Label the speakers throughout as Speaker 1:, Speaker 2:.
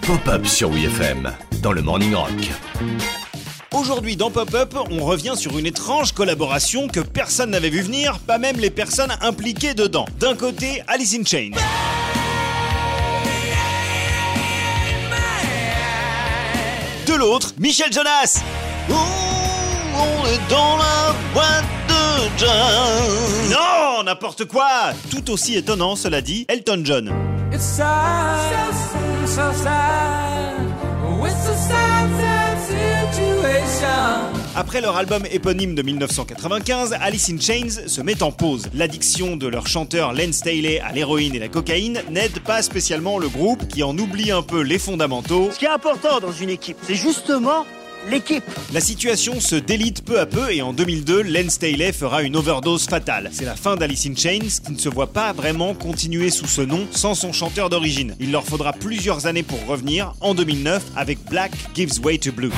Speaker 1: Pop-up sur WFM dans le Morning Rock.
Speaker 2: Aujourd'hui dans Pop-Up, on revient sur une étrange collaboration que personne n'avait vu venir, pas même les personnes impliquées dedans. D'un côté, Alice in Chains. De l'autre, Michel Jonas. Ouh, on est dans la boîte de jazz. Non, n'importe quoi. Tout aussi étonnant, cela dit, Elton John.
Speaker 3: It's sad, so sad. It's a sad, sad situation.
Speaker 2: Après leur album éponyme de 1995, Alice in Chains se met en pause. L'addiction de leur chanteur Len Staley à l'héroïne et la cocaïne n'aide pas spécialement le groupe qui en oublie un peu les fondamentaux.
Speaker 4: Ce qui est important dans une équipe, c'est justement l'équipe.
Speaker 2: La situation se délite peu à peu et en 2002, Len Staley fera une overdose fatale. C'est la fin d'Alice in Chains qui ne se voit pas vraiment continuer sous ce nom sans son chanteur d'origine. Il leur faudra plusieurs années pour revenir en 2009 avec Black Gives Way to Blue.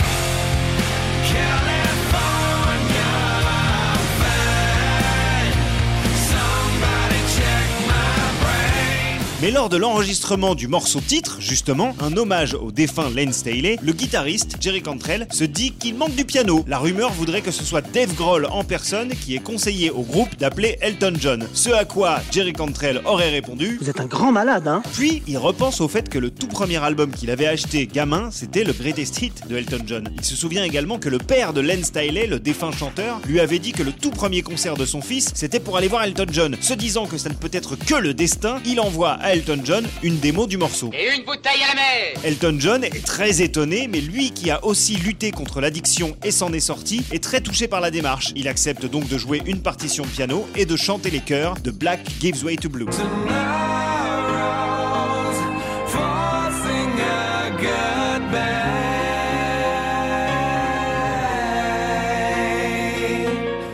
Speaker 2: Mais lors de l'enregistrement du morceau titre, justement, un hommage au défunt Len Staley, le guitariste Jerry Cantrell se dit qu'il manque du piano. La rumeur voudrait que ce soit Dave Grohl en personne qui ait conseillé au groupe d'appeler Elton John. Ce à quoi Jerry Cantrell aurait répondu.
Speaker 4: Vous êtes un grand malade, hein
Speaker 2: Puis il repense au fait que le tout premier album qu'il avait acheté gamin, c'était le Greatest Hit de Elton John. Il se souvient également que le père de Len Staley, le défunt chanteur, lui avait dit que le tout premier concert de son fils, c'était pour aller voir Elton John. Se disant que ça ne peut être que le destin, il envoie à Elton John une démo du morceau.
Speaker 5: Et une bouteille à la mer
Speaker 2: Elton John est très étonné, mais lui qui a aussi lutté contre l'addiction et s'en est sorti, est très touché par la démarche. Il accepte donc de jouer une partition de piano et de chanter les chœurs de Black Gives Way to Blue.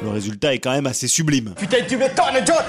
Speaker 2: Le résultat est quand même assez sublime.
Speaker 4: Putain, tu m'étonnes, John